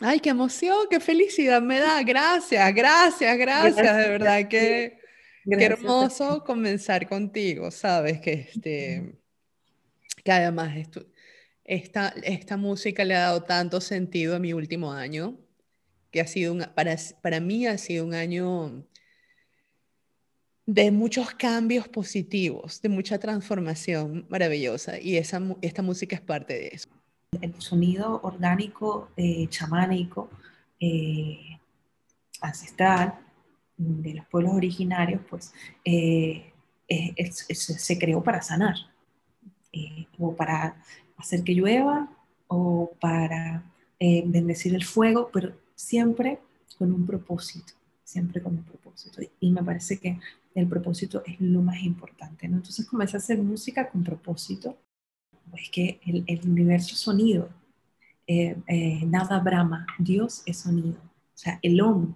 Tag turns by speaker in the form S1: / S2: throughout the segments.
S1: Ay, qué emoción, qué felicidad me da. Gracias, gracias, gracias, de verdad que qué hermoso comenzar contigo, sabes que este que además esto, esta, esta música le ha dado tanto sentido a mi último año, que ha sido un, para, para mí ha sido un año de muchos cambios positivos, de mucha transformación maravillosa y esa, esta música es parte de eso.
S2: El sonido orgánico, eh, chamánico, eh, ancestral de los pueblos originarios, pues eh, se creó para sanar o para hacer que llueva o para bendecir el fuego, pero siempre con un propósito, siempre con un propósito. Y me parece que el propósito es lo más importante. ¿no? Entonces comencé a hacer música con propósito. Pues que el, el universo es sonido. Eh, eh, nada brama, Dios es sonido. O sea, el Om,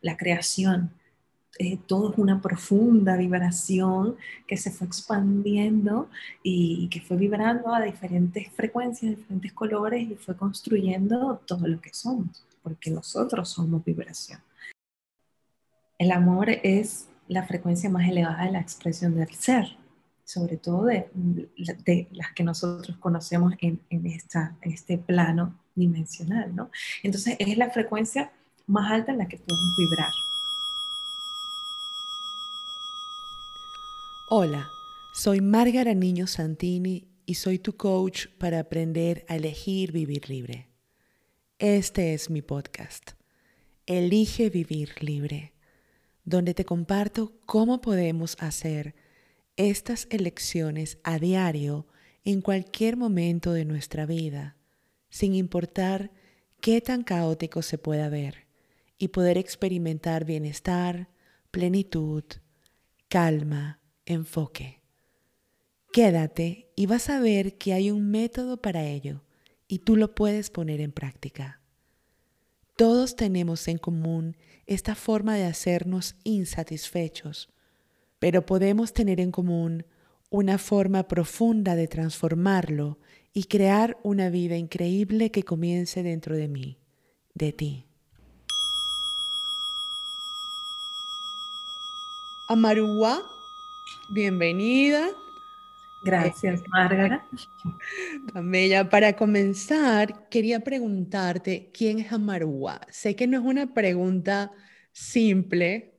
S2: la creación, eh, todo es una profunda vibración que se fue expandiendo y, que fue vibrando a diferentes frecuencias, diferentes colores y fue construyendo todo lo que somos, porque nosotros somos vibración. El amor es la frecuencia más elevada de la expresión del ser, sobre todo de, las que nosotros conocemos en, esta, este plano dimensional, ¿no? Entonces es la frecuencia más alta en la que podemos vibrar.
S1: Hola, soy Márgara Niño Santini y soy tu coach para aprender a elegir vivir libre. Este es mi podcast. Elige vivir libre donde te comparto cómo podemos hacer estas elecciones a diario en cualquier momento de nuestra vida, sin importar qué tan caótico se pueda ver, y poder experimentar bienestar, plenitud, calma, enfoque. Quédate y vas a ver que hay un método para ello y tú lo puedes poner en práctica. Todos tenemos en común esta forma de hacernos insatisfechos, pero podemos tener en común una forma profunda de transformarlo y crear una vida increíble que comience dentro de mí, de ti. Amarúa, bienvenida.
S2: Gracias, Márgara.
S1: Bella, para comenzar, quería preguntarte, ¿quién es Amarúa? Sé que no es una pregunta simple,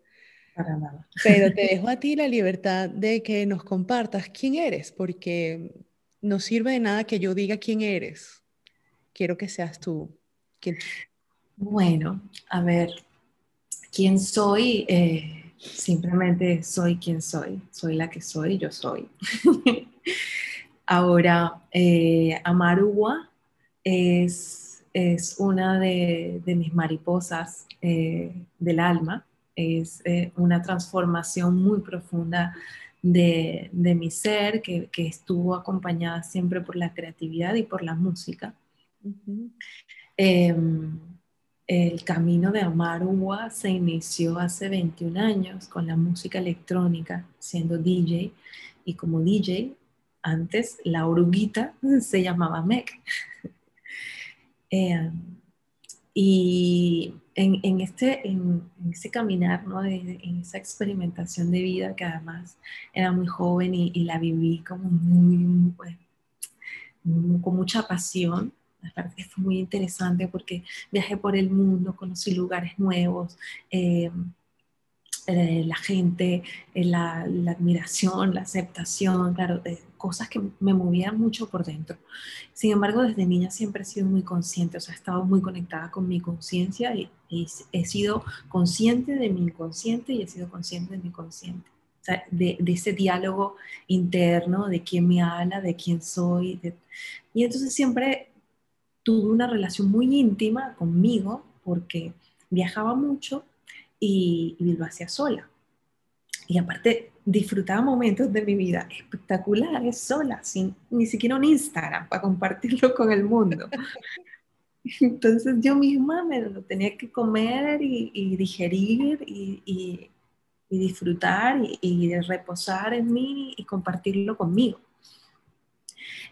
S2: para nada.
S1: pero te dejo a ti la libertad de que nos compartas quién eres, porque no sirve de nada que yo diga quién eres. Quiero que seas tú.
S2: Bueno, a ver, ¿quién soy? Eh, Simplemente soy quien soy, soy la que soy, yo soy. Ahora, eh, es, es una de, mis mariposas eh, del alma, es eh, una transformación muy profunda de, mi ser que, estuvo acompañada siempre por la creatividad y por la música el camino de Amarua se inició hace 21 años con la música electrónica, siendo DJ. Y como DJ, antes la oruguita se llamaba Mec. Eh, y en, este, en, caminar, ¿no? en esa experimentación de vida que además era muy joven y, la viví como muy, pues, con mucha pasión, me fue muy interesante porque viajé por el mundo, conocí lugares nuevos, eh, eh, la gente, eh, la, admiración, la aceptación, claro, cosas que me movían mucho por dentro. Sin embargo, desde niña siempre he sido muy consciente, o sea, he estado muy conectada con mi conciencia y, he sido consciente de mi inconsciente y he sido consciente de mi consciente. O sea, de, ese diálogo interno, de quién me habla, de quién soy. y entonces siempre tuve una relación muy íntima conmigo porque viajaba mucho y, lo hacía sola. Y aparte disfrutaba momentos de mi vida espectaculares sola, sin ni siquiera un Instagram para compartirlo con el mundo. Entonces yo misma me lo tenía que comer y, digerir y, disfrutar y, reposar en mí y compartirlo conmigo.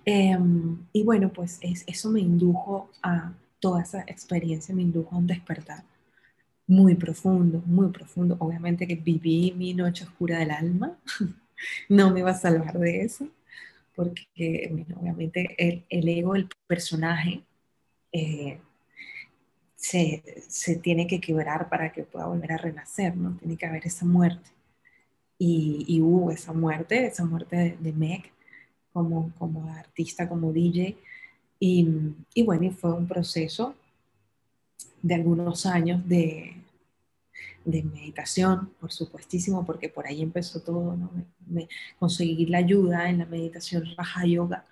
S2: Em, y bueno, pues eso me indujo a, toda esa experiencia me indujo a un despertar muy profundo, muy profundo. Obviamente que viví mi noche oscura del alma, no me iba a salvar de eso, porque obviamente el, ego, el personaje, eh, se, tiene que quebrar para que pueda volver a renacer, ¿no? Tiene que haber esa muerte. Y, hubo esa muerte, esa muerte de, Meg como, como artista, como DJ. Y, y bueno, y fue un proceso de algunos años de, de meditación, por supuestísimo, porque por ahí empezó todo, ¿no? Me, conseguí la ayuda en la meditación Raja Yoga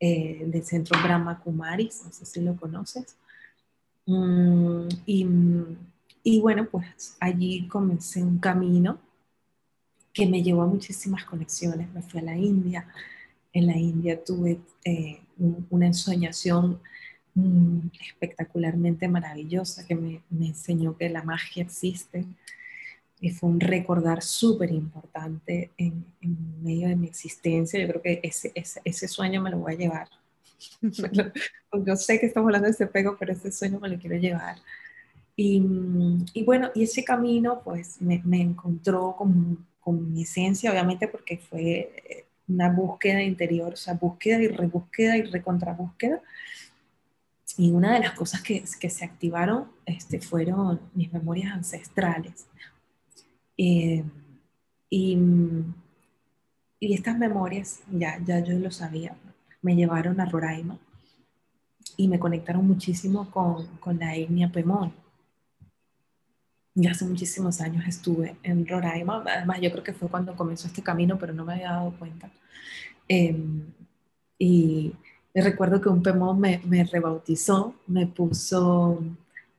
S2: eh, del centro Brahma Kumaris, no sé si lo conoces. Mm, y, y, bueno, pues allí comencé un camino que me llevó a muchísimas conexiones. Me fui a la India. En la India tuve eh, una ensoñación mm, espectacularmente maravillosa que me, me, enseñó que la magia existe. Y fue un recordar súper importante en, en, medio de mi existencia. Yo creo que ese, ese, ese sueño me lo voy a llevar yo sé que estamos hablando de ese pego, pero ese sueño me lo quiero llevar. Y, y bueno, y ese camino pues me, me encontró con, con, mi esencia, obviamente porque fue una búsqueda interior, o sea, búsqueda y rebúsqueda y recontrabúsqueda. Y una de las cosas que, que se activaron este, fueron mis memorias ancestrales. Eh, y, y estas memorias, ya, ya yo lo sabía, me llevaron a Roraima y me conectaron muchísimo con, con la etnia Pemón. Ya hace muchísimos años estuve en Roraima, además yo creo que fue cuando comenzó este camino, pero no me había dado cuenta. Em, y recuerdo que un Pemón me, rebautizó, me puso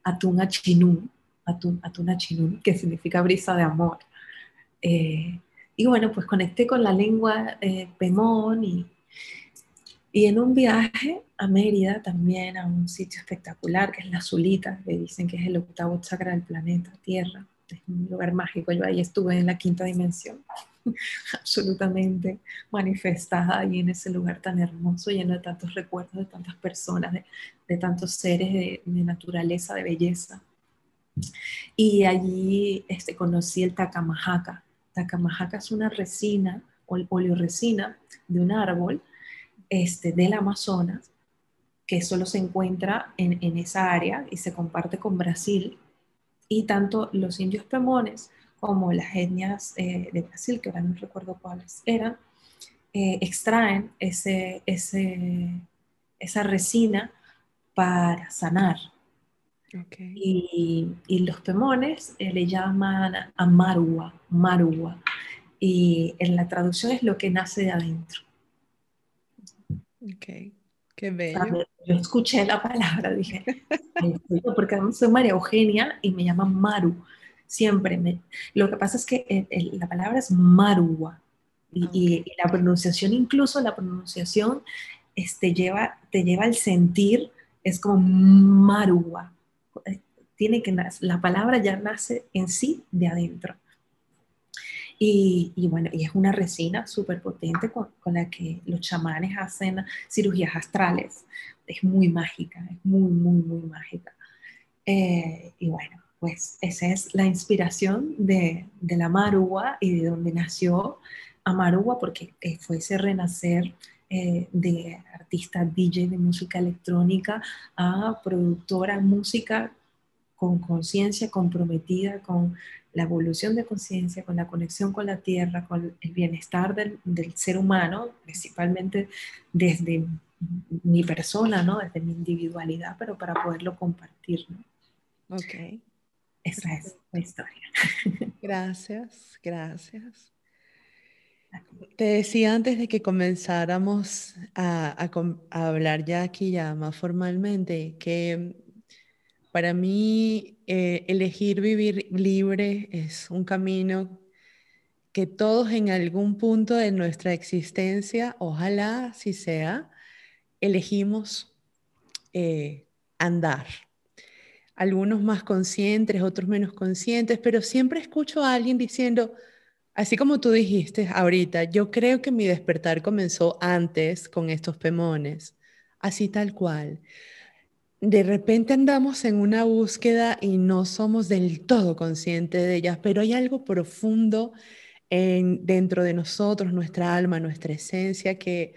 S2: Atuna Chinú, Atun, Atuna Chinú, que significa brisa de amor. Eh, y bueno, pues conecté con la lengua eh, Pemón y, y en un viaje a Mérida, también a un sitio espectacular, que es la Zulita, que dicen que es el octavo chakra del planeta Tierra. Es un lugar mágico. Yo ahí estuve en la quinta dimensión, absolutamente manifestada ahí en ese lugar tan hermoso, lleno de tantos recuerdos, de tantas personas, de, tantos seres de, naturaleza, de belleza. Y allí este, conocí el Takamajaca. Takamajaca es una resina, o el polioresina de un árbol este, del Amazonas, que solo se encuentra en, en, esa área y se comparte con Brasil. Y tanto los indios pemones como las etnias eh, de Brasil, que ahora no recuerdo cuáles eran, eh, extraen ese, ese, esa resina para sanar. Y, y, los pemones eh, le llaman amarua, marua, y en la traducción es lo que nace de adentro.
S1: Ok, qué bello.
S2: Yo escuché la palabra, dije, porque soy María Eugenia y me llaman Maru. Siempre. Me, lo que pasa es que la palabra es Marua. Y, la pronunciación, incluso la pronunciación, este, lleva, te lleva al sentir, es como Marua. Tiene que la palabra ya nace en sí de adentro. Y, bueno, y es una resina súper potente con, la que los chamanes hacen cirugías astrales. Es muy mágica, es muy, muy, muy mágica. Eh, y bueno, pues esa es la inspiración de, de la Marúa y de donde nació Amarúa, porque eh, fue ese renacer eh, de artista DJ de música electrónica a productora música con conciencia comprometida con la evolución de conciencia, con la conexión con la tierra, con el bienestar del, ser humano, principalmente desde mi persona, ¿no? desde mi individualidad, pero para poderlo compartir. ¿no?
S1: Ok.
S2: Esa es la historia.
S1: Gracias, gracias. Te decía antes de que comenzáramos a, a hablar ya aquí ya más formalmente que para mí, eh, elegir vivir libre es un camino que todos en algún punto de nuestra existencia, ojalá si sea, elegimos eh, andar. Algunos más conscientes, otros menos conscientes, pero siempre escucho a alguien diciendo, así como tú dijiste ahorita, yo creo que mi despertar comenzó antes con estos pemones, así tal cual de repente andamos en una búsqueda y no somos del todo conscientes de ellas, pero hay algo profundo en, dentro de nosotros, nuestra alma, nuestra esencia, que,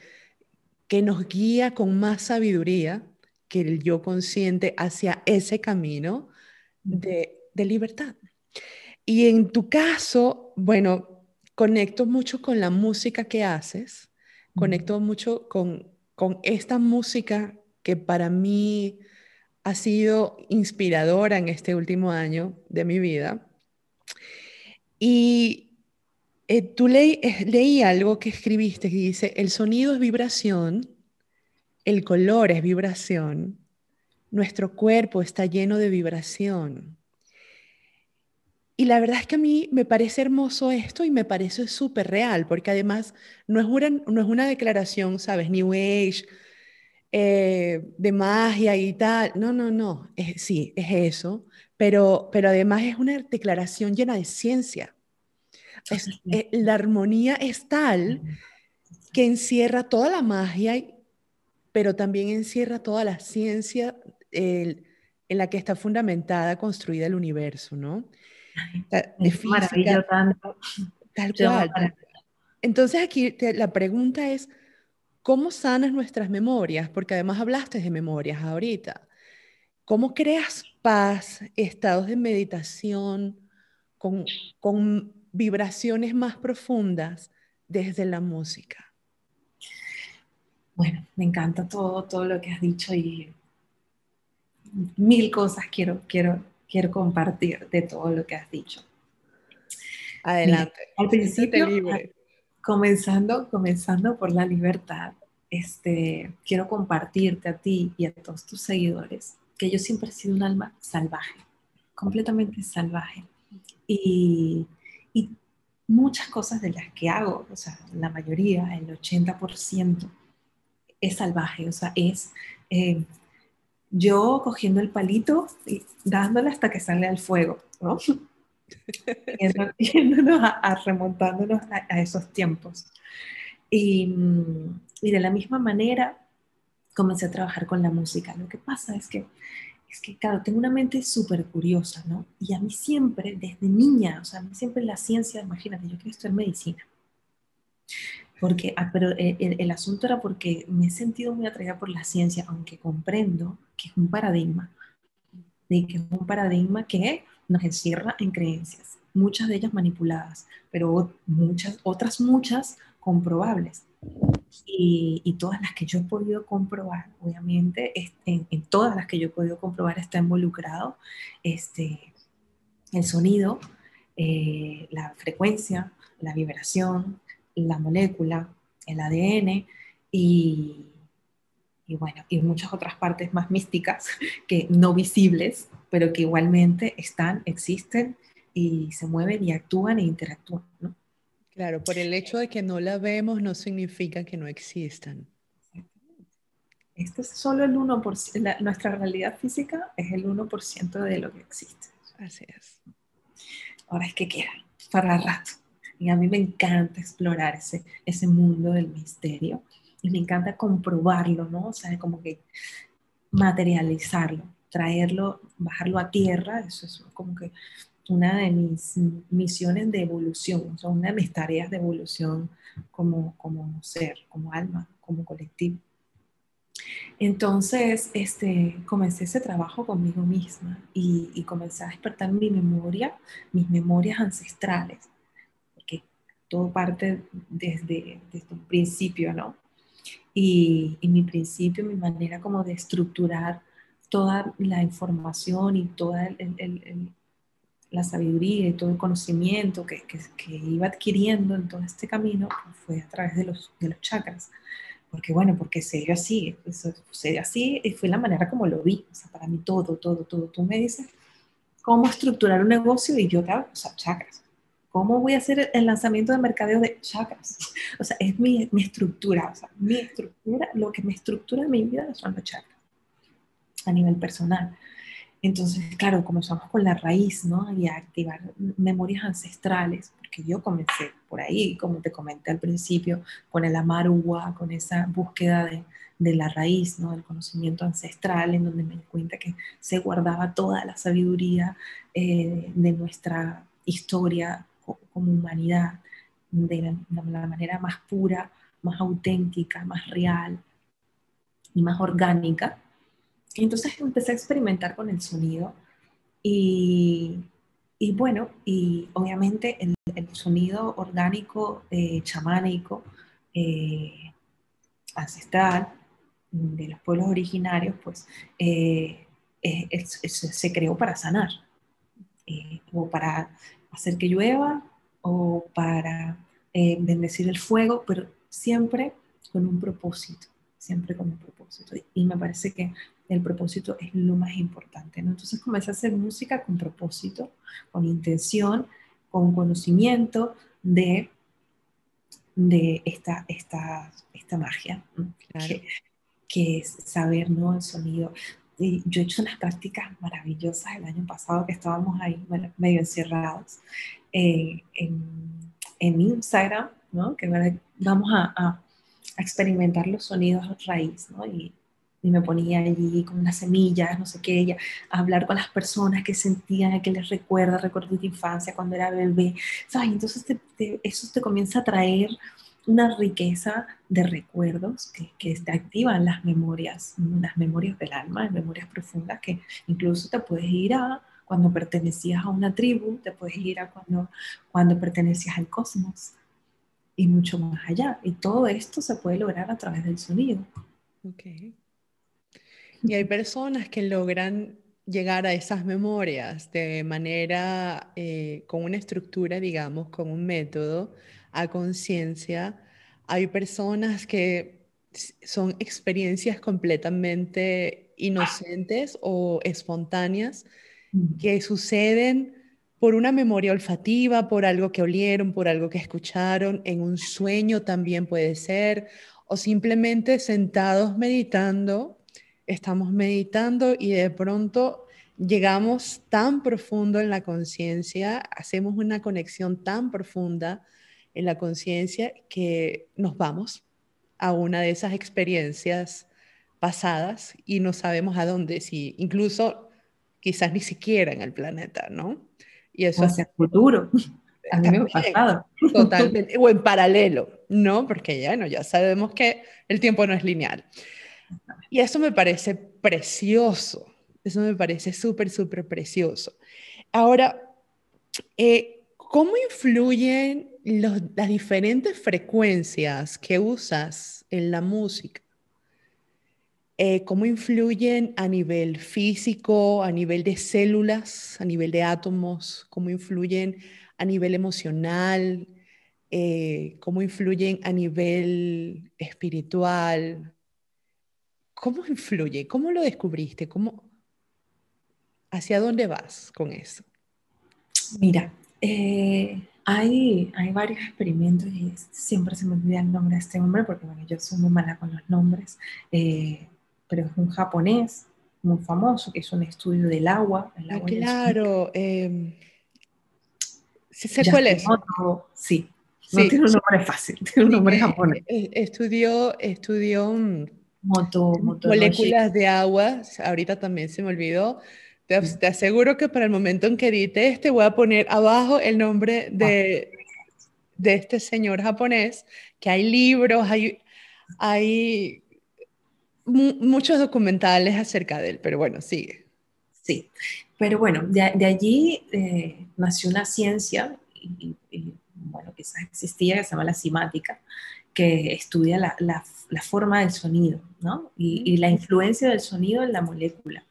S1: que nos guía con más sabiduría que el yo consciente hacia ese camino de, de libertad. Y en tu caso, bueno, conecto mucho con la música que haces, conecto mucho con, con esta música que para mí ha sido inspiradora en este último año de mi vida. Y eh, tú leí, eh, leí algo que escribiste que dice, el sonido es vibración, el color es vibración, nuestro cuerpo está lleno de vibración. Y la verdad es que a mí me parece hermoso esto y me parece súper real, porque además no es, una, no es una declaración, ¿sabes? New Age, eh, de magia y tal. No, no, no. sí, es eso. Pero, pero además es una declaración llena de ciencia. Eh, la armonía es tal que encierra toda la magia, pero también encierra toda la ciencia en la que está fundamentada, construida el universo, ¿no?
S2: De física,
S1: tal cual. Entonces aquí la pregunta es, ¿cómo sanas nuestras memorias? Porque además hablaste de memorias ahorita. ¿Cómo creas paz, estados de meditación con, con vibraciones más profundas desde la música?
S2: Bueno, me encanta todo, todo lo que has dicho y mil cosas quiero, quiero, quiero compartir de todo lo que has dicho.
S1: Adelante.
S2: al principio, comenzando, comenzando por la libertad, este, quiero compartirte a ti y a todos tus seguidores que yo siempre he sido un alma salvaje, completamente salvaje. Y, muchas cosas de las que hago, o sea, la mayoría, el 80%, es salvaje, o sea, es eh, yo cogiendo el palito y dándole hasta que sale al fuego. Yéndonos a, remontándonos a, esos tiempos. Y, y, de la misma manera comencé a trabajar con la música. Lo que pasa es que, es que claro, tengo una mente súper curiosa, ¿no? Y a mí siempre, desde niña, o sea, a mí siempre la ciencia, imagínate, yo quiero estudiar medicina. Porque, ah, pero eh, el, asunto era porque me he sentido muy atraída por la ciencia, aunque comprendo que es un paradigma, de que es un paradigma que nos encierra en creencias, muchas de ellas manipuladas, pero muchas, otras muchas comprobables. Y, todas las que yo he podido comprobar, obviamente, en, en, todas las que yo he podido comprobar está involucrado este, el sonido, eh, la frecuencia, la vibración, la molécula, el ADN y, y bueno, y muchas otras partes más místicas que no visibles, pero que igualmente están, existen y se mueven y actúan e interactúan, ¿no?
S1: Claro, por el hecho de que no la vemos no significa que no existan.
S2: Esto es solo el 1%, nuestra realidad física es el 1% de lo que existe.
S1: Así es.
S2: Ahora es que queda para rato. Y a mí me encanta explorar ese, ese mundo del misterio y me encanta comprobarlo, ¿no? O sea, como que materializarlo, traerlo, bajarlo a tierra, eso es como que una de mis misiones de evolución, o sea, una de mis tareas de evolución como, como ser, como alma, como colectivo. Entonces, este, comencé ese trabajo conmigo misma y, y comencé a despertar mi memoria, mis memorias ancestrales, porque todo parte desde, desde un principio, ¿no? Y, mi principio, mi manera como de estructurar toda la información y toda la sabiduría y todo el conocimiento que, que, iba adquiriendo en todo este camino pues, fue a través de los, de los chakras. Porque bueno, porque se dio así, se dio así y fue la manera como lo vi. O sea, para mí todo, todo, todo. Tú me dices cómo estructurar un negocio y yo te hago, o sea, chakras. ¿Cómo voy a hacer el lanzamiento de mercadeo de chakras? O sea, es mi, mi estructura, o sea, mi estructura, lo que me estructura mi vida son los chakras a nivel personal. Entonces, claro, comenzamos con la raíz, ¿no? Y a activar memorias ancestrales, porque yo comencé por ahí, como te comenté al principio, con el amarugua, con esa búsqueda de, de la raíz, ¿no? del conocimiento ancestral, en donde me di cuenta que se guardaba toda la sabiduría eh, de nuestra historia como humanidad, de la, la, manera más pura, más auténtica, más real y más orgánica. Y entonces empecé a experimentar con el sonido y, y bueno, y obviamente el, el sonido orgánico, eh, chamánico, eh, ancestral, de los pueblos originarios, pues eh, se creó para sanar, eh, o para hacer que llueva, o para eh, bendecir el fuego, pero siempre con un propósito, siempre con un propósito. Y me parece que el propósito es lo más importante. Entonces comencé a hacer música con propósito, con intención, con conocimiento de, de esta, esta, esta magia que es saber, ¿no? El sonido. Y yo he hecho unas prácticas maravillosas el año pasado que estábamos ahí medio encerrados eh, en, en, Instagram, ¿no? Que vamos a, a, experimentar los sonidos raíz, ¿no? Y, y, me ponía allí con unas semillas, no sé qué, a hablar con las personas que sentían, que les recuerda, recuerdos de infancia, cuando era bebé, ¿sabes? Entonces eso te comienza a traer una riqueza de recuerdos que, que te activan las memorias, las memorias del alma, las memorias profundas que incluso te puedes ir a cuando pertenecías a una tribu, te puedes ir a cuando, cuando pertenecías al cosmos y mucho más allá. Y todo esto se puede lograr a través del sonido.
S1: Ok. Y hay personas que logran llegar a esas memorias de manera, eh, con una estructura, digamos, con un método, a conciencia, hay personas que son experiencias completamente inocentes o espontáneas que suceden por una memoria olfativa, por algo que olieron, por algo que escucharon, en un sueño también puede ser, o simplemente sentados meditando, estamos meditando y de pronto llegamos tan profundo en la conciencia, hacemos una conexión tan profunda en la conciencia que nos vamos a una de esas experiencias pasadas y no sabemos a dónde, si incluso quizás ni siquiera en el planeta, ¿no?
S2: Y eso hacia el futuro. A mí me ha
S1: pasado. Totalmente, o en paralelo, ¿no? Porque ya, no, ya sabemos que el tiempo no es lineal. Y eso me parece precioso, eso me parece súper, súper precioso. Ahora, eh, ¿cómo influyen las diferentes frecuencias que usas en la música, eh, cómo influyen a nivel físico, a nivel de células, a nivel de átomos, cómo influyen a nivel emocional, eh, cómo influyen a nivel espiritual. ¿Cómo influye? ¿Cómo lo descubriste? ¿Cómo, ¿Hacia dónde vas con eso?
S2: Mira, eh, hay, hay varios experimentos y siempre se me olvida el nombre de este hombre porque bueno, yo soy muy mala con los nombres, pero es un japonés muy famoso que hizo un estudio del agua. El
S1: agua claro, eh, ¿sí sé cuál es?
S2: sí, no tiene un nombre fácil, tiene un nombre japonés.
S1: Eh, estudió, estudió mm, moléculas de agua, ahorita también se me olvidó, te, aseguro que para el momento en que edite este voy a poner abajo el nombre de, de este señor japonés, que hay libros, hay, hay muchos documentales acerca de él, pero bueno, sigue.
S2: Sí, pero bueno, de, de allí eh, nació una ciencia, y, bueno, quizás existía, que se llama la simática, que estudia la, la, la forma del sonido, ¿no? Y, y, la influencia del sonido en la molécula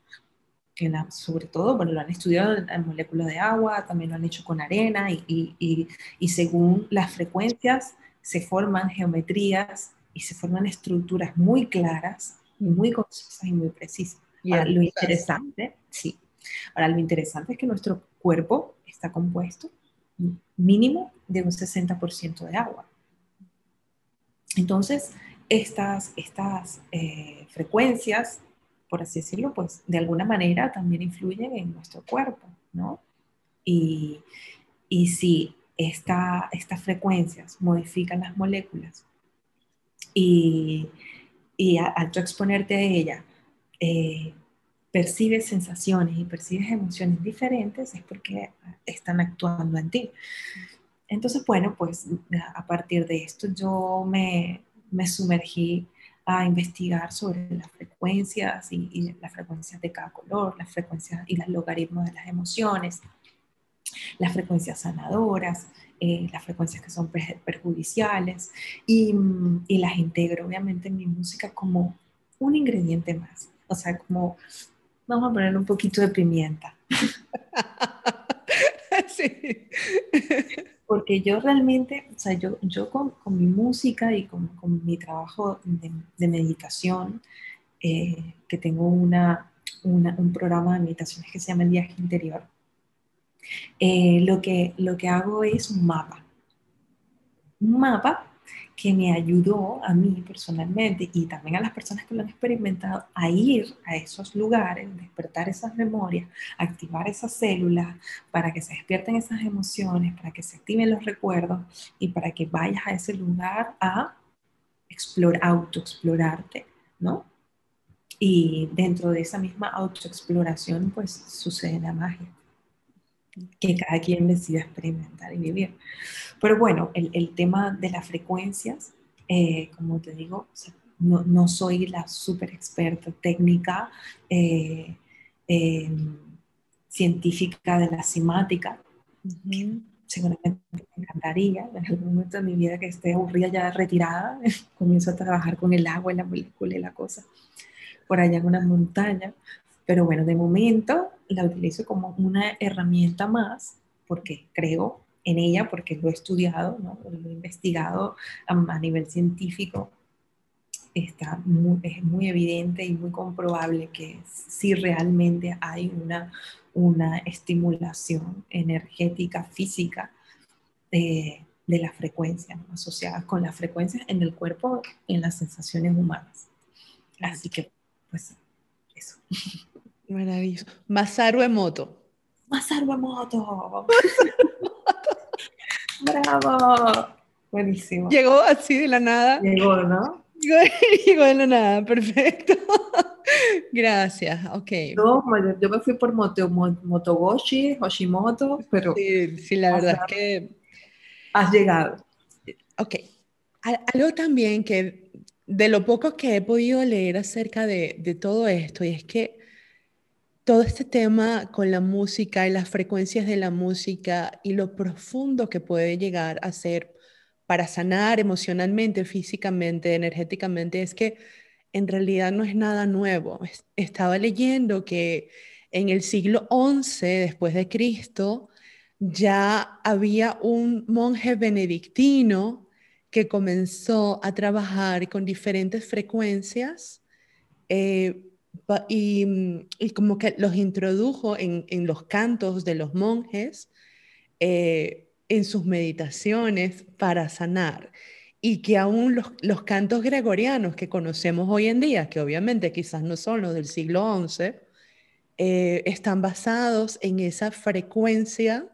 S2: sobre todo, bueno, lo han estudiado en moléculas de agua, también lo han hecho con arena y, y, y, según las frecuencias se forman geometrías y se forman estructuras muy claras, muy concisas y muy precisas. Ahora, lo interesante, sí. Ahora, lo interesante es que nuestro cuerpo está compuesto mínimo de un 60% de agua. Entonces, estas, estas eh, frecuencias por así decirlo, pues de alguna manera también influyen en nuestro cuerpo, ¿no? Y, y si esta, estas frecuencias modifican las moléculas y, y al tú exponerte a ella, eh, percibes sensaciones y percibes emociones diferentes, es porque están actuando en ti. Entonces, bueno, pues a partir de esto yo me, me sumergí a investigar sobre las frecuencias y, las frecuencias de cada color, las frecuencias y los logaritmos de las emociones, las frecuencias sanadoras, eh, las frecuencias que son perjudiciales y, y, las integro obviamente en mi música como un ingrediente más. O sea, como vamos a poner un poquito de pimienta. sí porque yo realmente, o sea, yo, yo con, con mi música y con, con mi trabajo de, de meditación, eh, que tengo una, una, un programa de meditaciones que se llama El Viaje Interior, eh, lo, que, lo que hago es un mapa. Un mapa que me ayudó a mí personalmente y también a las personas que lo han experimentado a ir a esos lugares, despertar esas memorias, activar esas células para que se despierten esas emociones, para que se activen los recuerdos y para que vayas a ese lugar a explorar, autoexplorarte, ¿no? Y dentro de esa misma autoexploración, pues sucede la magia que cada quien decida experimentar y vivir. Pero bueno, el, el tema de las frecuencias, eh, como te digo, no, no, soy la súper experta técnica eh, em, científica de la simática. Seguramente me encantaría en algún momento de mi vida que esté aburrida ya retirada, comienzo a trabajar con el agua y la molécula y la cosa por allá en una montaña. Pero bueno, de momento la utilizo como una herramienta más porque creo en ella, porque lo he estudiado, lo he investigado a, nivel científico. Está es muy evidente y muy comprobable que si realmente hay una, una estimulación energética, física de, de las frecuencias asociadas con las frecuencias en el cuerpo, en las sensaciones humanas. Así que, pues, eso.
S1: Maravilloso. Masaru Emoto.
S2: Masaru Emoto. Bravo. Buenísimo.
S1: Llegó así de la nada.
S2: Llegó, ¿no?
S1: Llegó, de la nada, perfecto. Gracias, ok.
S2: No, yo me fui por Moto, Motogoshi, Hoshimoto, pero...
S1: Sí, sí la verdad es que...
S2: Has llegado.
S1: Ok. Algo también que de lo poco que he podido leer acerca de, de todo esto, y es que todo este tema con la música y las frecuencias de la música y lo profundo que puede llegar a ser para sanar emocionalmente, físicamente, energéticamente, es que en realidad no es nada nuevo. Estaba leyendo que en el siglo XI después de Cristo ya había un monje benedictino que comenzó a trabajar con diferentes frecuencias eh, Mm, y, como que los introdujo en, los cantos de los monjes, eh, en sus meditaciones para sanar. Y que aún los, cantos gregorianos que conocemos hoy en día, que obviamente quizás no son los del siglo XI, eh, están basados en esa frecuencia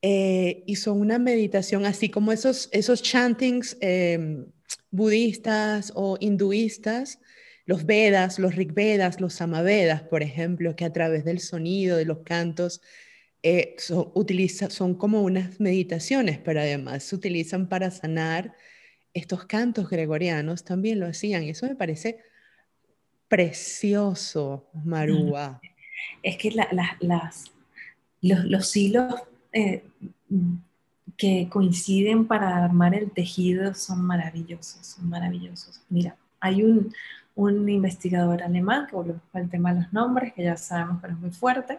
S1: eh, y son una meditación, así como esos, esos chantings em, budistas o hinduistas, los Vedas, los Rigvedas, los Samavedas, por ejemplo, que a través del sonido, de los cantos, eh, son, son como unas meditaciones, pero además se utilizan para sanar. Estos cantos gregorianos también lo hacían. Eso me parece precioso, Marúa.
S2: Es que las, los, hilos eh, que coinciden para armar el tejido son maravillosos, son maravillosos. Mira, hay un, un investigador alemán, que volvemos al tema de los nombres, que ya sabemos que es muy fuerte.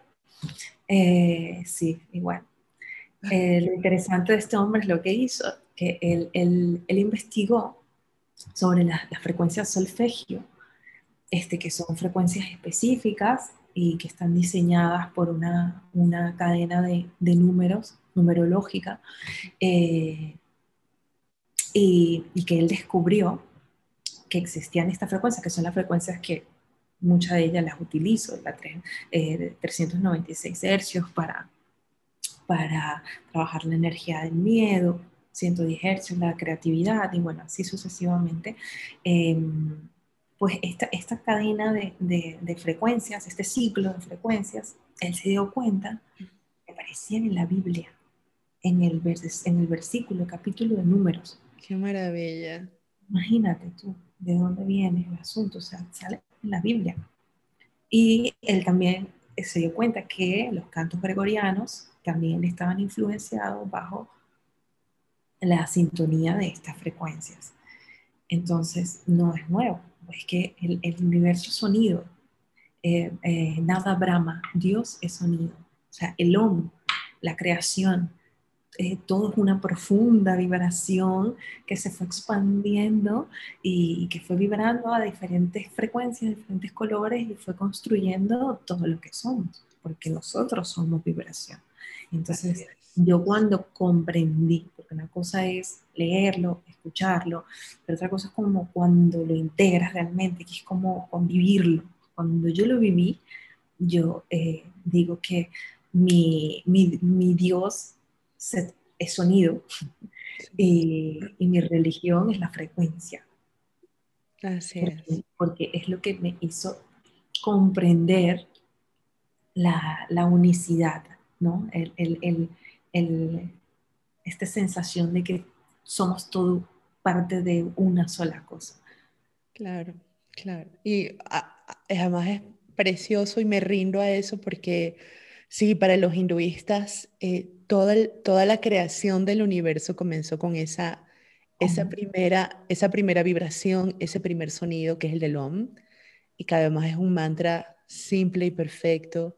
S2: Eh, sí, igual. Eh, lo interesante de este hombre es lo que hizo, que él, él, él investigó sobre las frecuencias solfegio, este, que son frecuencias específicas y que están diseñadas por una, una cadena de, de, números, numerológica, eh, y, que él descubrió que existían estas frecuencias, que son las frecuencias que muchas de ellas las utilizo, la 396 eh, hercios para, para trabajar la energía del miedo, 110 hercios la creatividad y bueno, así sucesivamente. Em, pues esta, esta cadena de, de, frecuencias, este ciclo de frecuencias, él se dio cuenta que aparecían en la Biblia, en el, en el versículo, capítulo de números.
S1: Qué maravilla.
S2: Imagínate tú de dónde viene el asunto, o sea, sale en la Biblia. Y él también se dio cuenta que los cantos gregorianos también estaban influenciados bajo la sintonía de estas frecuencias. Entonces, no es nuevo es que el, universo sonido. Eh, eh, nada brama, Dios es sonido. O sea, el hombre, la creación, eh, todo es una profunda vibración que se fue expandiendo y, que fue vibrando a diferentes frecuencias, diferentes colores y fue construyendo todo lo que somos, porque nosotros somos vibración. Entonces, yo cuando comprendí, porque una cosa es leerlo, escucharlo, pero otra cosa es como cuando lo integras realmente, que es como convivirlo. Cuando yo lo viví, yo eh, digo que mi, mi, Dios es sonido y, mi religión es la frecuencia.
S1: Gracias.
S2: Porque, es lo que me hizo comprender la, la unicidad, ¿no? El, el, el, esta sensación de que somos todo parte de una sola cosa.
S1: Claro, claro. Y además es precioso y me rindo a eso porque sí, para los hinduistas eh, toda, toda la creación del universo comenzó con esa, esa, primera, esa primera vibración, ese primer sonido que es el del Om, y que además es un mantra simple y perfecto.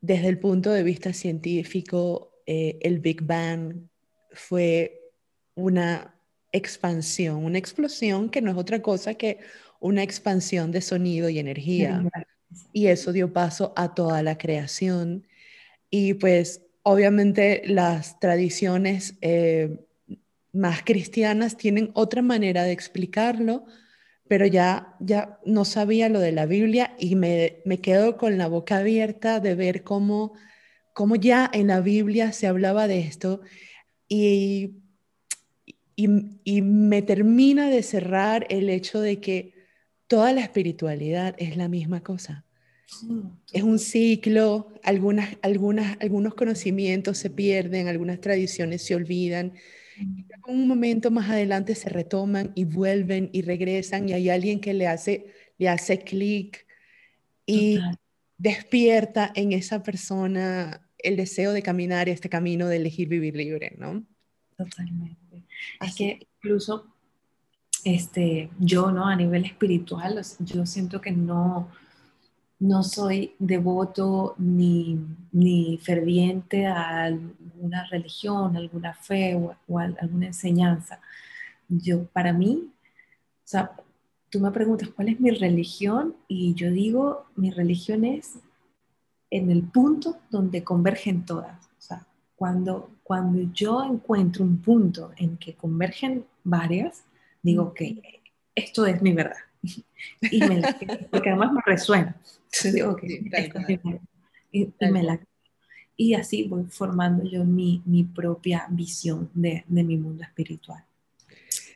S1: Desde el punto de vista científico, eh, el Big Bang fue una expansión, una explosión que no es otra cosa que una expansión de sonido y energía. Y eso dio paso a toda la creación. Y pues obviamente las tradiciones eh, más cristianas tienen otra manera de explicarlo, pero ya, ya no sabía lo de la Biblia y me, me quedo con la boca abierta de ver cómo como ya en la Biblia se hablaba de esto y, y, me termina de cerrar el hecho de que toda la espiritualidad es la misma cosa. Es un ciclo, algunas, algunas, algunos conocimientos se pierden, algunas tradiciones se olvidan. En un momento más adelante se retoman y vuelven y regresan y hay alguien que le hace, le hace clic y despierta en esa persona el deseo de caminar este camino de elegir vivir libre, ¿no?
S2: Totalmente. Es que incluso este, yo, ¿no? A nivel espiritual, yo siento que no, no soy devoto ni, ni ferviente a alguna religión, alguna fe o, alguna enseñanza. Yo, para mí, o sea, tú me preguntas cuál es mi religión y yo digo, mi religión es en el punto donde convergen todas. O sea, cuando, cuando yo encuentro un punto en que convergen varias, digo que esto es mi verdad. Y me porque además me resuena. digo que y, me la y así voy formando yo mi, mi propia visión de, de, mi mundo espiritual.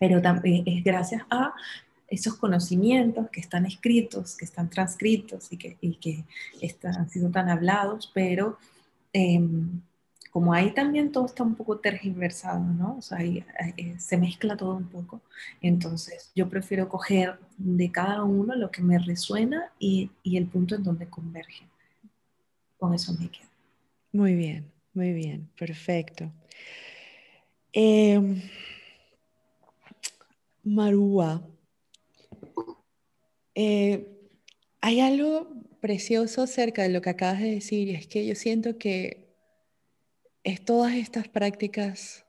S2: Pero también es gracias a esos conocimientos que están escritos, que están transcritos y que, y que están, han sido tan hablados, pero em, como ahí también todo está un poco tergiversado, ¿no? O sea, ahí, eh, se mezcla todo un poco. Entonces, yo prefiero coger de cada uno lo que me resuena y, el punto en donde converge. Con eso me quedo.
S1: Muy bien, muy bien, perfecto. Eh, Marúa, eh, hay algo precioso acerca de lo que acabas de decir y es que yo siento que es todas estas prácticas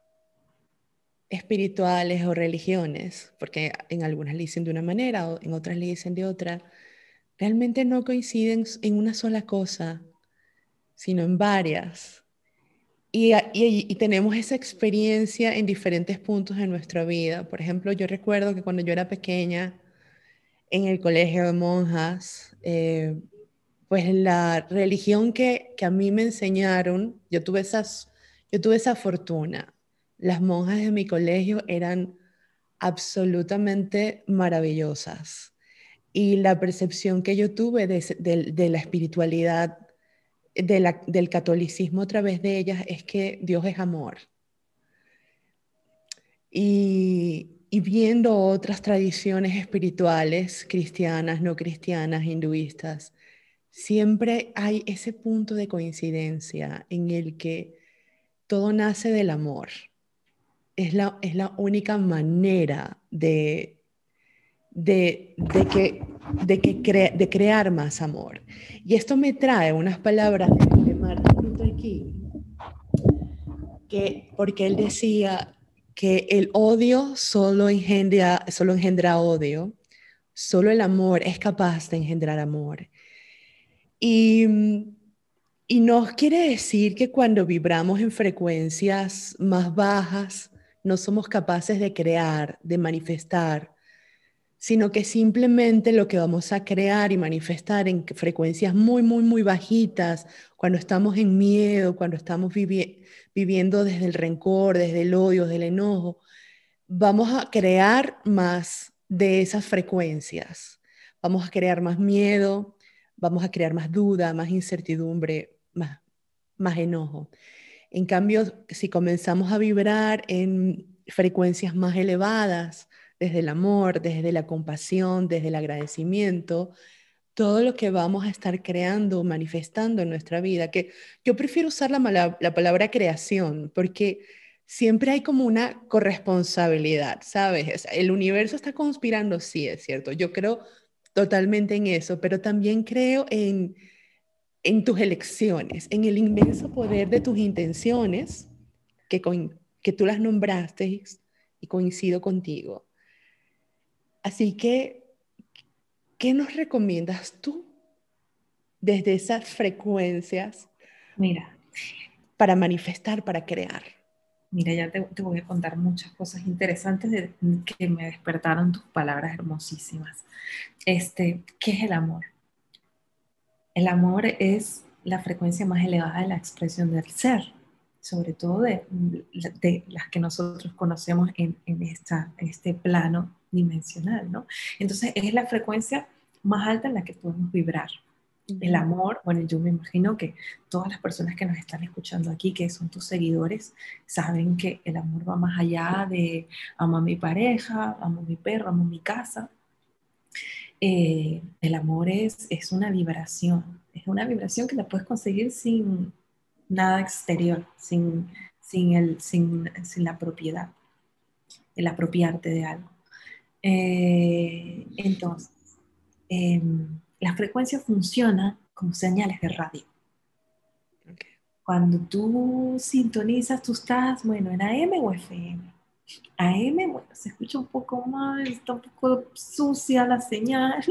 S1: espirituales o religiones, porque en algunas le dicen de una manera o en otras le dicen de otra, realmente no coinciden en una sola cosa, sino en varias. Y, y, tenemos esa experiencia en diferentes puntos de nuestra vida. Por ejemplo, yo recuerdo que cuando yo era pequeña, en el colegio de monjas, eh, pues la religión que, que, a mí me enseñaron, yo tuve, esas, yo tuve esa fortuna. Las monjas de mi colegio eran absolutamente maravillosas. Y la percepción que yo tuve de, de, la espiritualidad, del catolicismo a través de ellas, es que Dios es amor. Y viendo otras tradiciones espirituales, cristianas, no cristianas, hinduistas, siempre hay ese punto de coincidencia en el que todo nace del amor. Es la, es la única manera de, de, de que, de, que de crear más amor. Y esto me trae unas palabras de Martin Luther King, que, porque él decía que el odio solo engendra, solo engendra odio, solo el amor es capaz de engendrar amor. Y, y no quiere decir que cuando vibramos en frecuencias más bajas no somos capaces de crear, de manifestar, sino que simplemente lo que vamos a crear y manifestar en frecuencias muy, muy, muy bajitas, cuando estamos en miedo, cuando estamos viviendo desde el rencor, desde el odio, desde el enojo, vamos a crear más de esas frecuencias. Vamos a crear más miedo, vamos a crear más duda, más incertidumbre, más, más enojo. En cambio, si comenzamos a vibrar en frecuencias más elevadas, desde el amor, desde la compasión, desde el agradecimiento, todo lo que vamos a estar creando, manifestando en nuestra vida, que yo prefiero usar la, la palabra creación, porque siempre hay como una corresponsabilidad, ¿sabes? El universo está conspirando, sí, es cierto. Yo creo totalmente en eso, pero también creo en, en tus elecciones, en el inmenso poder de tus intenciones, que, que tú las nombraste y coincido contigo. Así que, ¿qué nos recomiendas tú desde esas frecuencias?
S2: Mira,
S1: para manifestar, para crear.
S2: Mira, ya te, voy a contar muchas cosas interesantes que me despertaron tus palabras hermosísimas. Este, ¿Qué es el amor? El amor es la frecuencia más elevada de la expresión del ser, sobre todo de, las que nosotros conocemos en, en este plano dimensional, ¿no? Entonces es la frecuencia más alta en la que podemos vibrar. El amor, bueno, yo me imagino que todas las personas que nos están escuchando aquí, que son tus seguidores, saben que el amor va más allá de amo a mi pareja, amo a mi perro, amo a mi casa. Eh, el amor es, es una vibración, es una vibración que la puedes conseguir sin nada exterior, sin, sin, el, sin, sin la propiedad, el apropiarte de algo. Eh, entonces, em, la frecuencia funciona como señales de radio. Cuando tú sintonizas, tú estás, bueno, en AM o FM. AM, bueno, se escucha un poco más, está un poco sucia la señal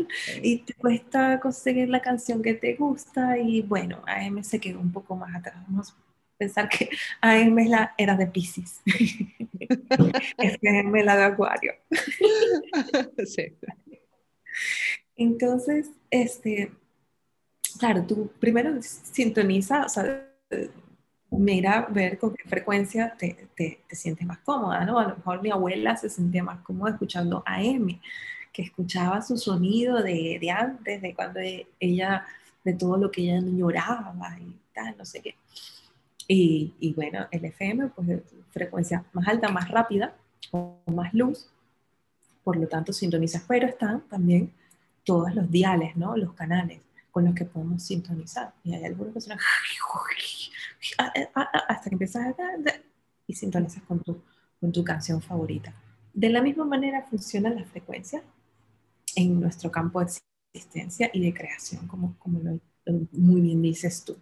S2: y te cuesta conseguir la canción que te gusta y bueno, AM se quedó un poco más atrás. Vamos a pensar que AM es la era de Pisces, FM es la de Acuario. sí. Entonces, este, claro, tú primero sintoniza, o sea, mira ver con qué frecuencia te, te, te, sientes más cómoda, ¿no? A lo mejor mi abuela se sentía más cómoda escuchando a Emi, que escuchaba su sonido de, de antes, de cuando ella, de todo lo que ella lloraba y tal, no sé qué. Y, y bueno, el FM, pues frecuencia más alta, más rápida, con más luz, por lo tanto sintonizas, pero están también todos los diales, ¿no? Los canales con los que podemos sintonizar. Y hay algunos que suenan hasta que empiezas a y sintonizas con tu, con tu canción favorita. De la misma manera funciona la frecuencia en nuestro campo de existencia y de creación, como, como lo, muy bien dices tú.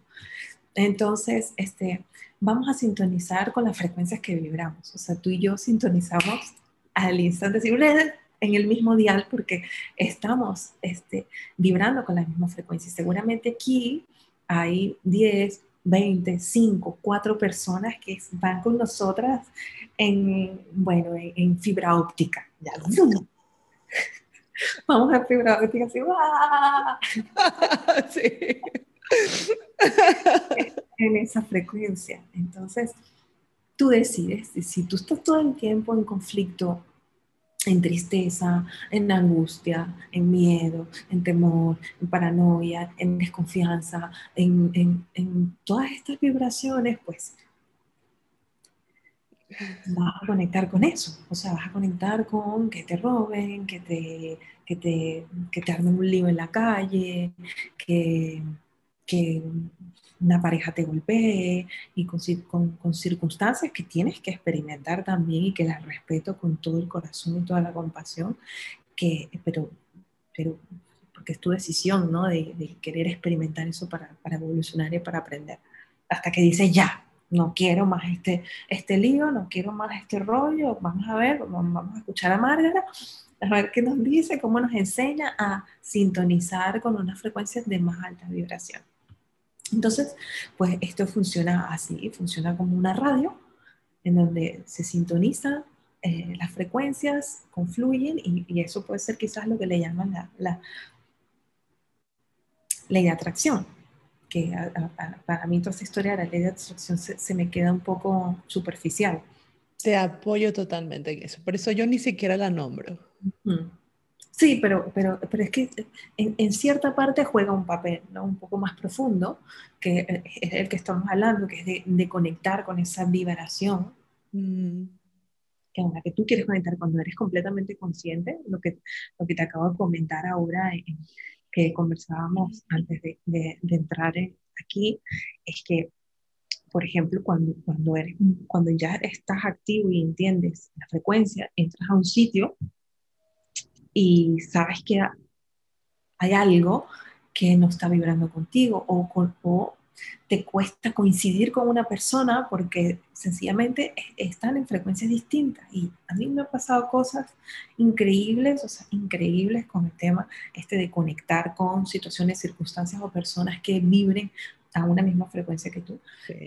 S2: Entonces, este, vamos a sintonizar con las frecuencias que vibramos. O sea, tú y yo sintonizamos al instante, en el mismo dial porque estamos este, vibrando con la misma frecuencia. Seguramente aquí hay 10, 20, 5, 4 personas que van con nosotras en, bueno, en, fibra óptica. vamos a fibra óptica así, sí. en esa frecuencia. Entonces, tú decides si tú estás todo el tiempo en conflicto, en tristeza, en angustia, en miedo, en temor, en paranoia, en desconfianza, en, en, en todas estas vibraciones, pues vas a conectar con eso. O sea, vas a conectar con que te roben, que te, que te, que te armen un lío en la calle, que, que una pareja te golpee y con, con, circunstancias que tienes que experimentar también y que las respeto con todo el corazón y toda la compasión, que, pero, pero porque es tu decisión, ¿no? De, de querer experimentar eso para, para, evolucionar y para aprender. Hasta que dices, ya, no quiero más este, este lío, no quiero más este rollo, vamos a ver, vamos, a escuchar a Margarita, a ver qué nos dice, cómo nos enseña a sintonizar con unas frecuencias de más alta vibración. Entonces, pues esto funciona así, funciona como una radio en donde se sintonizan eh, las frecuencias, confluyen y, eso puede ser quizás lo que le llaman la, la ley de atracción, que para mí toda esta historia de la ley de atracción se, me queda un poco superficial.
S1: Te apoyo totalmente en eso, por eso yo ni siquiera la nombro.
S2: Sí, pero, pero, pero es que en, cierta parte juega un papel ¿no? un poco más profundo, que es el que estamos hablando, que es de, conectar con esa vibración, mm. que en la que tú quieres conectar cuando eres completamente consciente, lo que, lo que te acabo de comentar ahora, que conversábamos antes de, de, entrar aquí, es que, por ejemplo, cuando, cuando, eres, cuando ya estás activo y entiendes la frecuencia, entras a un sitio, y sabes que hay algo que no está vibrando contigo o, o te cuesta coincidir con una persona porque sencillamente están en frecuencias distintas. Y a mí me han pasado cosas increíbles, o sea, increíbles con el tema este de conectar con situaciones, circunstancias o personas que vibren a una misma frecuencia que tú.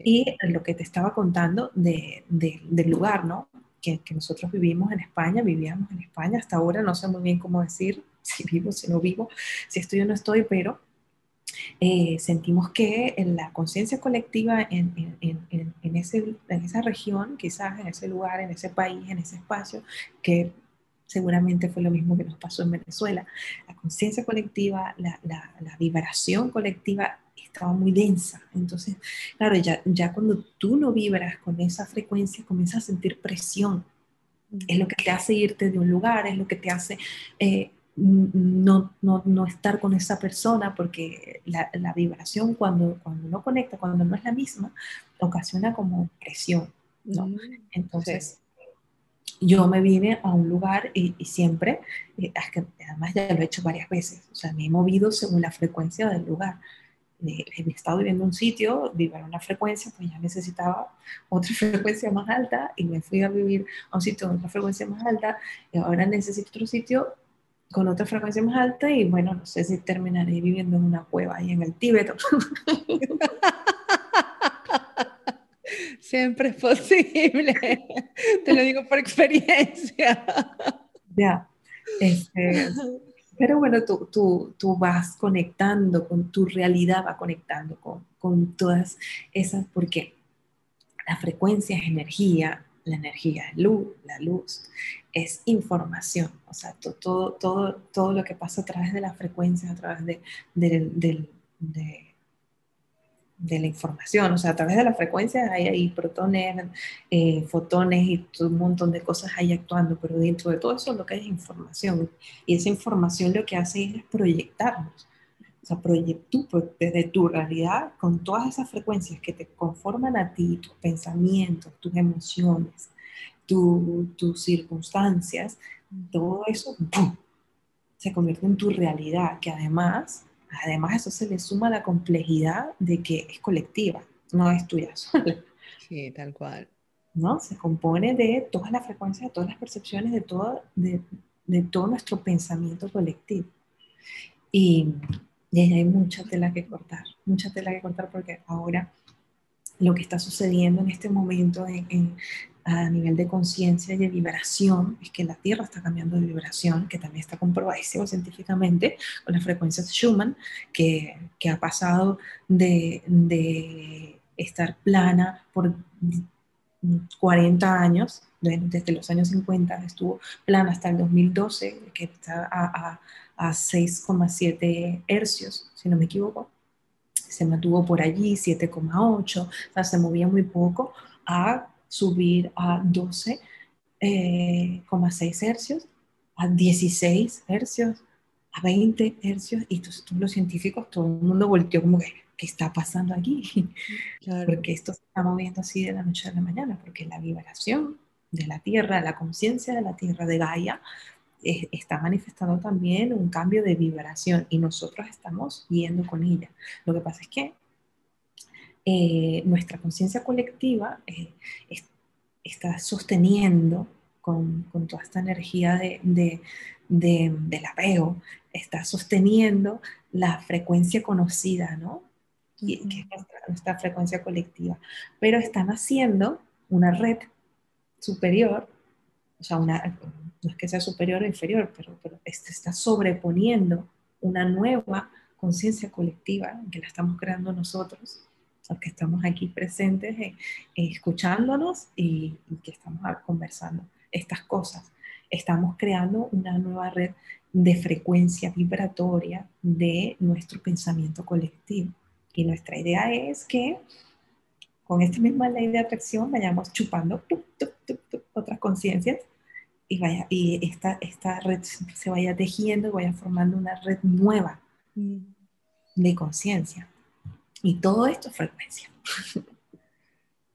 S2: Y lo que te estaba contando de, del lugar, ¿no? Que, nosotros vivimos en España, vivíamos en España, hasta ahora no sé muy bien cómo decir si vivo, si no vivo, si estoy o no estoy, pero eh, sentimos que en la conciencia colectiva en, en, en, en, ese, en esa región, quizás en ese lugar, en ese país, en ese espacio, que seguramente fue lo mismo que nos pasó en Venezuela, la conciencia colectiva, la, la, la vibración colectiva estaba muy densa. Entonces, claro, ya, ya cuando tú no vibras con esa frecuencia, comienzas a sentir presión. Es lo que te hace irte de un lugar, es lo que te hace eh, no, no, no, estar con esa persona, porque la, la, vibración cuando, cuando no conecta, cuando no es la misma, ocasiona como presión. ¿no? Entonces, yo me vine a un lugar y, siempre, eh, además ya lo he hecho varias veces, o sea, me he movido según la frecuencia del lugar he estado viviendo en un sitio, vivir una frecuencia, pues ya necesitaba otra frecuencia más alta y me fui a vivir a un sitio con otra frecuencia más alta y ahora necesito otro sitio con otra frecuencia más alta y bueno, no sé si terminaré viviendo en una cueva ahí en el Tíbet.
S1: Siempre es posible, te lo digo por experiencia.
S2: Ya, este, pero bueno, tú, tú, tú, vas conectando con tu realidad, va conectando con, con todas esas, porque la frecuencia es energía, la energía es luz, la luz es información, o sea, todo, todo, todo lo que pasa a través de la frecuencia, a través de, de de la información, o sea, a través de la frecuencia hay ahí protones, eh, fotones y un montón de cosas ahí actuando, pero dentro de todo eso lo que hay es información y esa información lo que hace es proyectarnos, o sea, tú desde tu realidad con todas esas frecuencias que te conforman a ti, tus pensamientos, tus emociones, tus circunstancias, todo eso se convierte en tu realidad, que además Además, eso se le suma la complejidad de que es colectiva, no es tuya sola.
S1: Sí, tal cual.
S2: ¿No? Se compone de todas las frecuencias, de todas las percepciones, de todo, de, de todo nuestro pensamiento colectivo. Y, y ahí hay mucha tela que cortar, mucha tela que cortar porque ahora lo que está sucediendo en este momento en, a nivel de conciencia y de vibración, es que la Tierra está cambiando de vibración, que también está comprobadísimo científicamente con las frecuencias Schumann, que, que ha pasado de, de estar plana por 40 años, desde los años 50 estuvo plana hasta el 2012, que está a, a, a 6,7 hercios, si no me equivoco. Se mantuvo por allí 7,8, o sea, se movía muy poco, a subir a 12,6 eh, hercios, a 16 hercios, a 20 hercios, y todos, los científicos, todo el mundo volteó como que, ¿qué está pasando aquí? Porque esto se está moviendo así de la noche a la mañana, porque la vibración de la Tierra, la conciencia de la Tierra de Gaia, está manifestando también un cambio de vibración y nosotros estamos yendo con ella. Lo que pasa es que eh, nuestra conciencia colectiva eh, está sosteniendo con, toda esta energía de, del apego, está sosteniendo la frecuencia conocida, ¿no? que es nuestra, frecuencia colectiva. Pero están haciendo una red superior, o sea, una, no es que sea superior o inferior, pero, pero este está sobreponiendo una nueva conciencia colectiva que la estamos creando nosotros, los que estamos aquí presentes, eh, escuchándonos y, que estamos conversando estas cosas. Estamos creando una nueva red de frecuencia vibratoria de nuestro pensamiento colectivo. Y nuestra idea es que con esta misma ley de atracción vayamos chupando otras conciencias y, vaya, y esta, esta red se vaya tejiendo y vaya formando una red nueva mm. de conciencia. Y todo esto es frecuencia.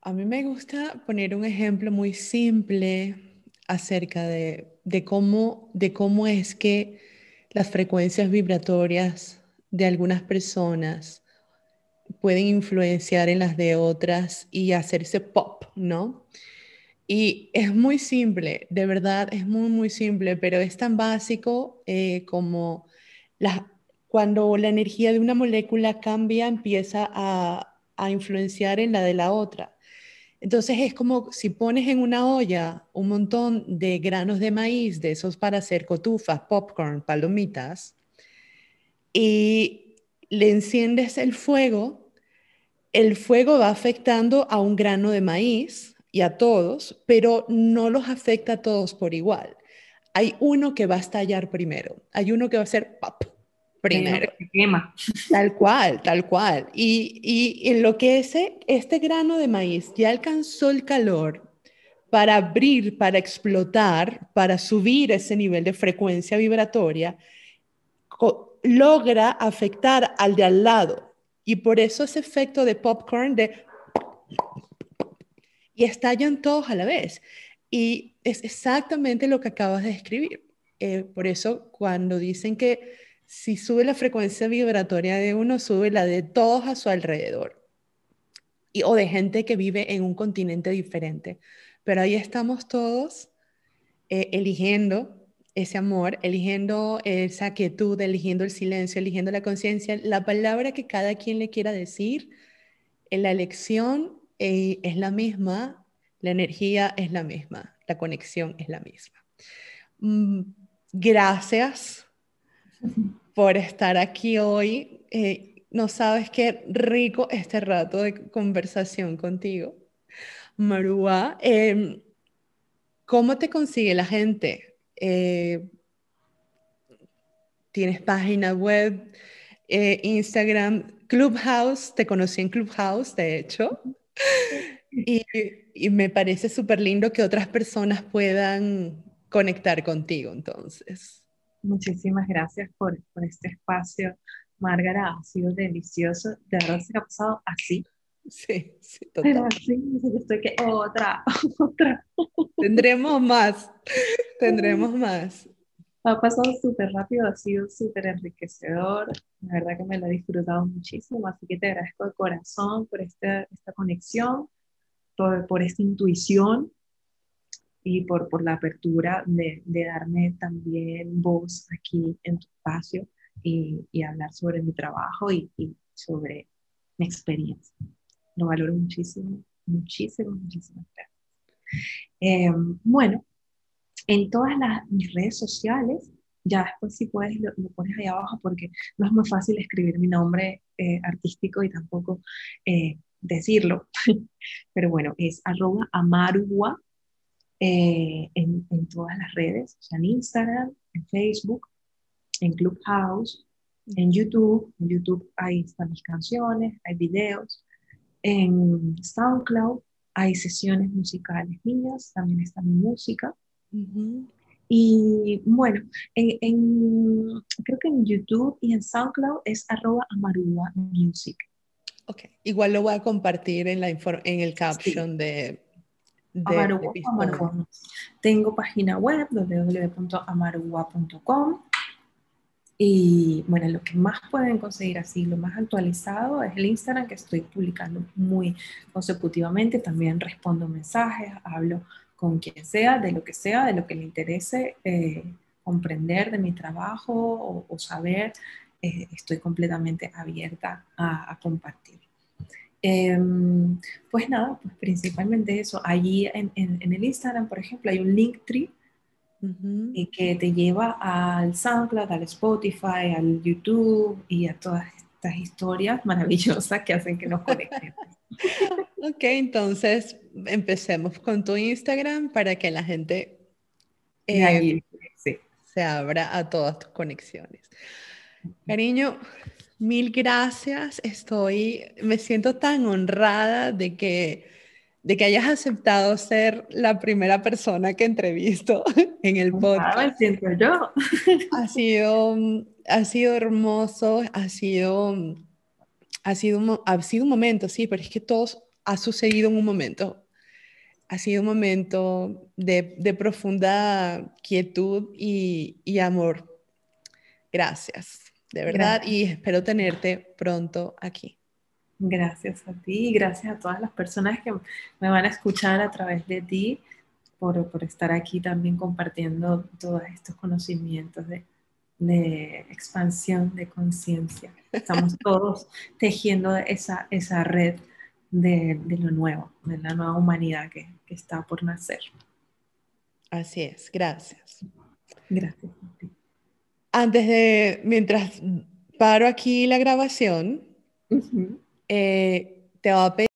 S1: A mí me gusta poner un ejemplo muy simple acerca de, de, cómo, de cómo es que las frecuencias vibratorias de algunas personas pueden influenciar en las de otras y hacerse pop, ¿no? Y es muy simple, de verdad es muy, muy simple, pero es tan básico eh, como cuando la energía de una molécula cambia, empieza a, influenciar en la de la otra. Entonces es como si pones en una olla un montón de granos de maíz, de esos para hacer cotufas, popcorn, palomitas, y le enciendes el fuego, el fuego va afectando a un grano de maíz y a todos, pero no los afecta a todos por igual. Hay uno que va a estallar primero, hay uno que va a ser pop primero.
S2: Quema.
S1: Tal cual, tal cual. Y, y en lo que ese, este grano de maíz ya alcanzó el calor para abrir, para explotar, para subir ese nivel de frecuencia vibratoria, logra afectar al de al lado. Y por eso ese efecto de popcorn de y estallan todos a la vez. Y es exactamente lo que acabas de describir. Eh, por eso cuando dicen que si sube la frecuencia vibratoria de uno, sube la de todos a su alrededor. Y, o de gente que vive en un continente diferente. Pero ahí estamos todos eh, eligiendo ese amor, eligiendo esa quietud, eligiendo el silencio, eligiendo la conciencia, la palabra que cada quien le quiera decir, en la elección eh, es la misma, la energía es la misma, la conexión es la misma. Mm, gracias por estar aquí hoy. Eh, no sabes qué rico este rato de conversación contigo. Marúa, em, ¿cómo te consigue la gente? Eh, ¿Tienes página web, Instagram, Clubhouse? Te conocí en Clubhouse, de hecho. Y, me parece súper lindo que otras personas puedan conectar contigo, entonces.
S2: Muchísimas gracias por, por este espacio, Márgara. Ha sido delicioso. De verdad se ha pasado así.
S1: Sí, sí, total. Pero
S2: así, estoy que otra, otra.
S1: Tendremos más, tendremos más.
S2: Ha pasado súper rápido, ha sido súper enriquecedor. La verdad que me lo he disfrutado muchísimo, así que te agradezco de corazón por esta, esta conexión, por, por, esta intuición y por, por la apertura de, de, darme también voz aquí en tu espacio y, y hablar sobre mi trabajo y, y sobre mi experiencia. Lo valoro muchísimo, muchísimo, gracias. Em, bueno, en todas las, mis redes sociales, ya después si puedes lo, pones ahí abajo porque no es muy fácil escribir mi nombre eh, artístico y tampoco eh, decirlo. Pero bueno, es arroba amarua eh, en, en, todas las redes, o sea, en Instagram, en Facebook, en Clubhouse, en YouTube. En YouTube hay están mis canciones, hay videos. En SoundCloud hay sesiones musicales mías, también está mi música. Y bueno, en, creo que en YouTube y en SoundCloud es arroba amarua music.
S1: Ok, igual lo voy a compartir en, la en el caption de,
S2: de, Tengo página web www.amarua.com y bueno, lo que más pueden conseguir así, lo más actualizado es el Instagram que estoy publicando muy consecutivamente. También respondo mensajes, hablo con quien sea, de lo que sea, de lo que le interese eh, comprender de mi trabajo o, saber. Eh, estoy completamente abierta a, compartir. Em, pues nada, pues principalmente eso. Allí en, en, el Instagram, por ejemplo, hay un link tree y que te lleva al SoundCloud, al Spotify, al YouTube y a todas estas historias maravillosas que hacen que nos conectemos.
S1: ok, entonces empecemos con tu Instagram para que la gente eh, se abra a todas tus conexiones. Cariño, mil gracias. Estoy, me siento tan honrada de que de que hayas aceptado ser la primera persona que entrevisto en el podcast.
S2: siento yo.
S1: Ha sido, ha sido hermoso, ha sido, ha sido, ha sido un momento, sí, pero es que todo ha sucedido en un momento. Ha sido un momento de, de profunda quietud y, y, amor. Gracias, de verdad, y espero tenerte pronto aquí.
S2: Gracias a ti y gracias a todas las personas que me van a escuchar a través de ti por, por estar aquí también compartiendo todos estos conocimientos de, de expansión de conciencia. Estamos todos tejiendo esa, esa red de, de, lo nuevo, de la nueva humanidad que, que está por nacer.
S1: Así es, gracias.
S2: Gracias.
S1: Antes de, mientras paro aquí la grabación, eh, te va a pedir